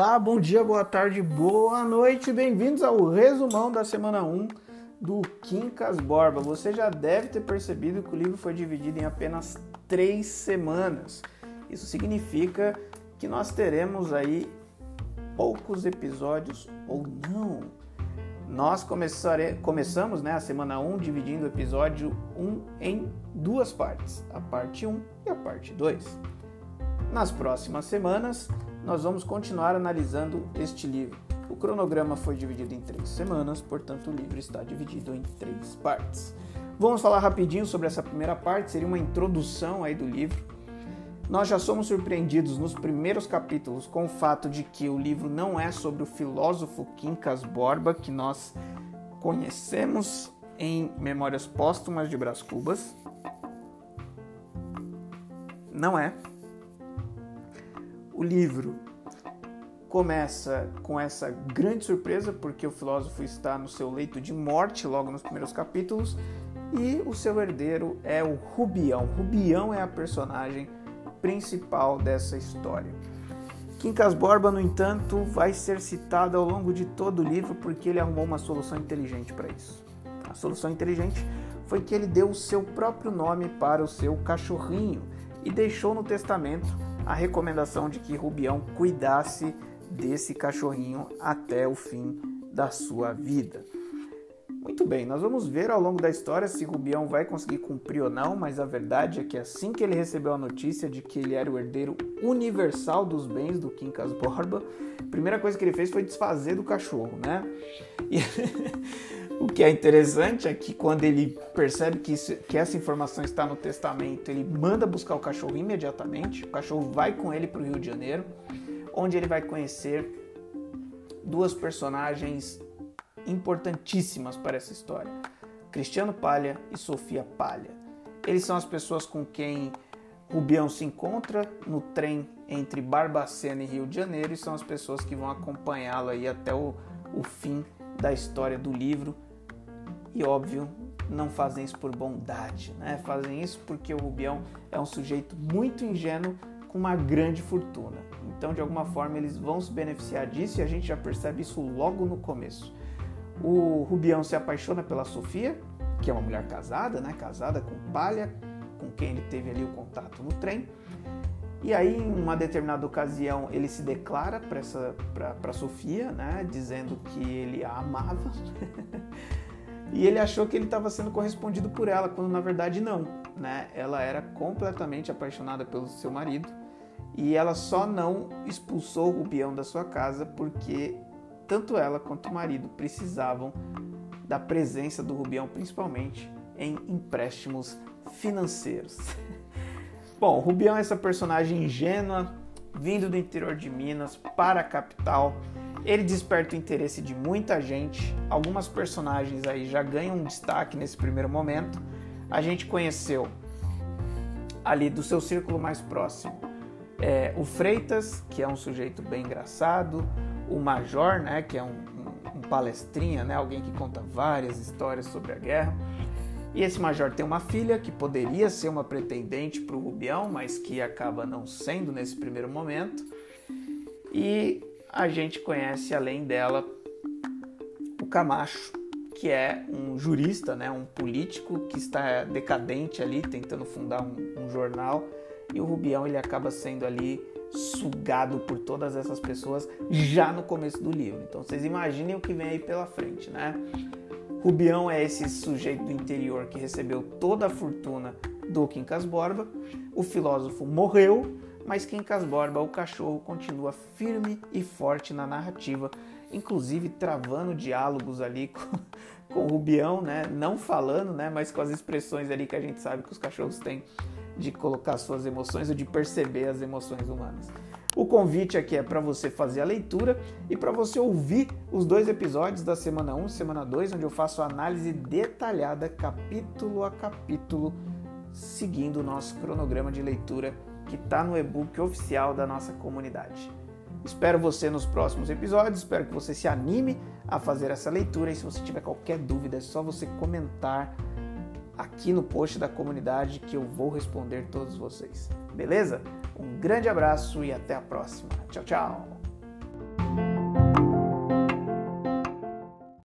Olá, bom dia, boa tarde, boa noite, bem-vindos ao resumão da semana 1 do Quincas Borba. Você já deve ter percebido que o livro foi dividido em apenas três semanas. Isso significa que nós teremos aí poucos episódios ou não. Nós começare... começamos né, a semana 1 dividindo o episódio 1 em duas partes, a parte 1 e a parte 2. Nas próximas semanas, nós vamos continuar analisando este livro. O cronograma foi dividido em três semanas, portanto, o livro está dividido em três partes. Vamos falar rapidinho sobre essa primeira parte, seria uma introdução aí do livro. Nós já somos surpreendidos nos primeiros capítulos com o fato de que o livro não é sobre o filósofo Quincas Borba, que nós conhecemos em Memórias Póstumas de Brás Cubas. Não é. O livro começa com essa grande surpresa, porque o filósofo está no seu leito de morte logo nos primeiros capítulos, e o seu herdeiro é o Rubião. Rubião é a personagem principal dessa história. Quincas Borba, no entanto, vai ser citado ao longo de todo o livro porque ele arrumou uma solução inteligente para isso. A solução inteligente foi que ele deu o seu próprio nome para o seu cachorrinho e deixou no testamento a recomendação de que Rubião cuidasse desse cachorrinho até o fim da sua vida. Muito bem, nós vamos ver ao longo da história se Rubião vai conseguir cumprir ou não, mas a verdade é que assim que ele recebeu a notícia de que ele era o herdeiro universal dos bens do Quincas Borba, a primeira coisa que ele fez foi desfazer do cachorro, né? E o que é interessante é que quando ele percebe que, isso, que essa informação está no testamento, ele manda buscar o cachorro imediatamente, o cachorro vai com ele para o Rio de Janeiro, onde ele vai conhecer duas personagens importantíssimas para essa história: Cristiano Palha e Sofia Palha. Eles são as pessoas com quem Rubião se encontra no trem entre Barbacena e Rio de Janeiro e são as pessoas que vão acompanhá-lo aí até o, o fim da história do livro. E óbvio, não fazem isso por bondade, né? Fazem isso porque o Rubião é um sujeito muito ingênuo com uma grande fortuna. Então, de alguma forma, eles vão se beneficiar disso e a gente já percebe isso logo no começo. O Rubião se apaixona pela Sofia, que é uma mulher casada, né? Casada com Palha, com quem ele teve ali o contato no trem. E aí, em uma determinada ocasião, ele se declara para Sofia, né? Dizendo que ele a amava. e ele achou que ele estava sendo correspondido por ela, quando na verdade não, né? Ela era completamente apaixonada pelo seu marido e ela só não expulsou o Rubião da sua casa porque tanto ela quanto o marido precisavam da presença do Rubião, principalmente em empréstimos financeiros. Bom, Rubião é essa personagem ingênua, vindo do interior de Minas para a capital. Ele desperta o interesse de muita gente. Algumas personagens aí já ganham um destaque nesse primeiro momento. A gente conheceu ali do seu círculo mais próximo é, o Freitas, que é um sujeito bem engraçado, o Major, né, que é um, um, um palestrinha, né, alguém que conta várias histórias sobre a guerra. E esse major tem uma filha que poderia ser uma pretendente para o Rubião, mas que acaba não sendo nesse primeiro momento. E a gente conhece, além dela, o Camacho, que é um jurista, né, um político que está decadente ali, tentando fundar um, um jornal. E o Rubião ele acaba sendo ali sugado por todas essas pessoas já no começo do livro. Então vocês imaginem o que vem aí pela frente, né? Rubião é esse sujeito do interior que recebeu toda a fortuna do Quincas Borba. O filósofo morreu, mas Quincas Borba, o cachorro, continua firme e forte na narrativa, inclusive travando diálogos ali com, com o Rubião, né? Não falando, né? Mas com as expressões ali que a gente sabe que os cachorros têm de colocar suas emoções ou de perceber as emoções humanas. O convite aqui é para você fazer a leitura e para você ouvir os dois episódios da semana 1 e semana 2, onde eu faço a análise detalhada, capítulo a capítulo, seguindo o nosso cronograma de leitura que está no e-book oficial da nossa comunidade. Espero você nos próximos episódios, espero que você se anime a fazer essa leitura e se você tiver qualquer dúvida é só você comentar aqui no post da comunidade que eu vou responder todos vocês. Beleza? Um grande abraço e até a próxima. Tchau, tchau!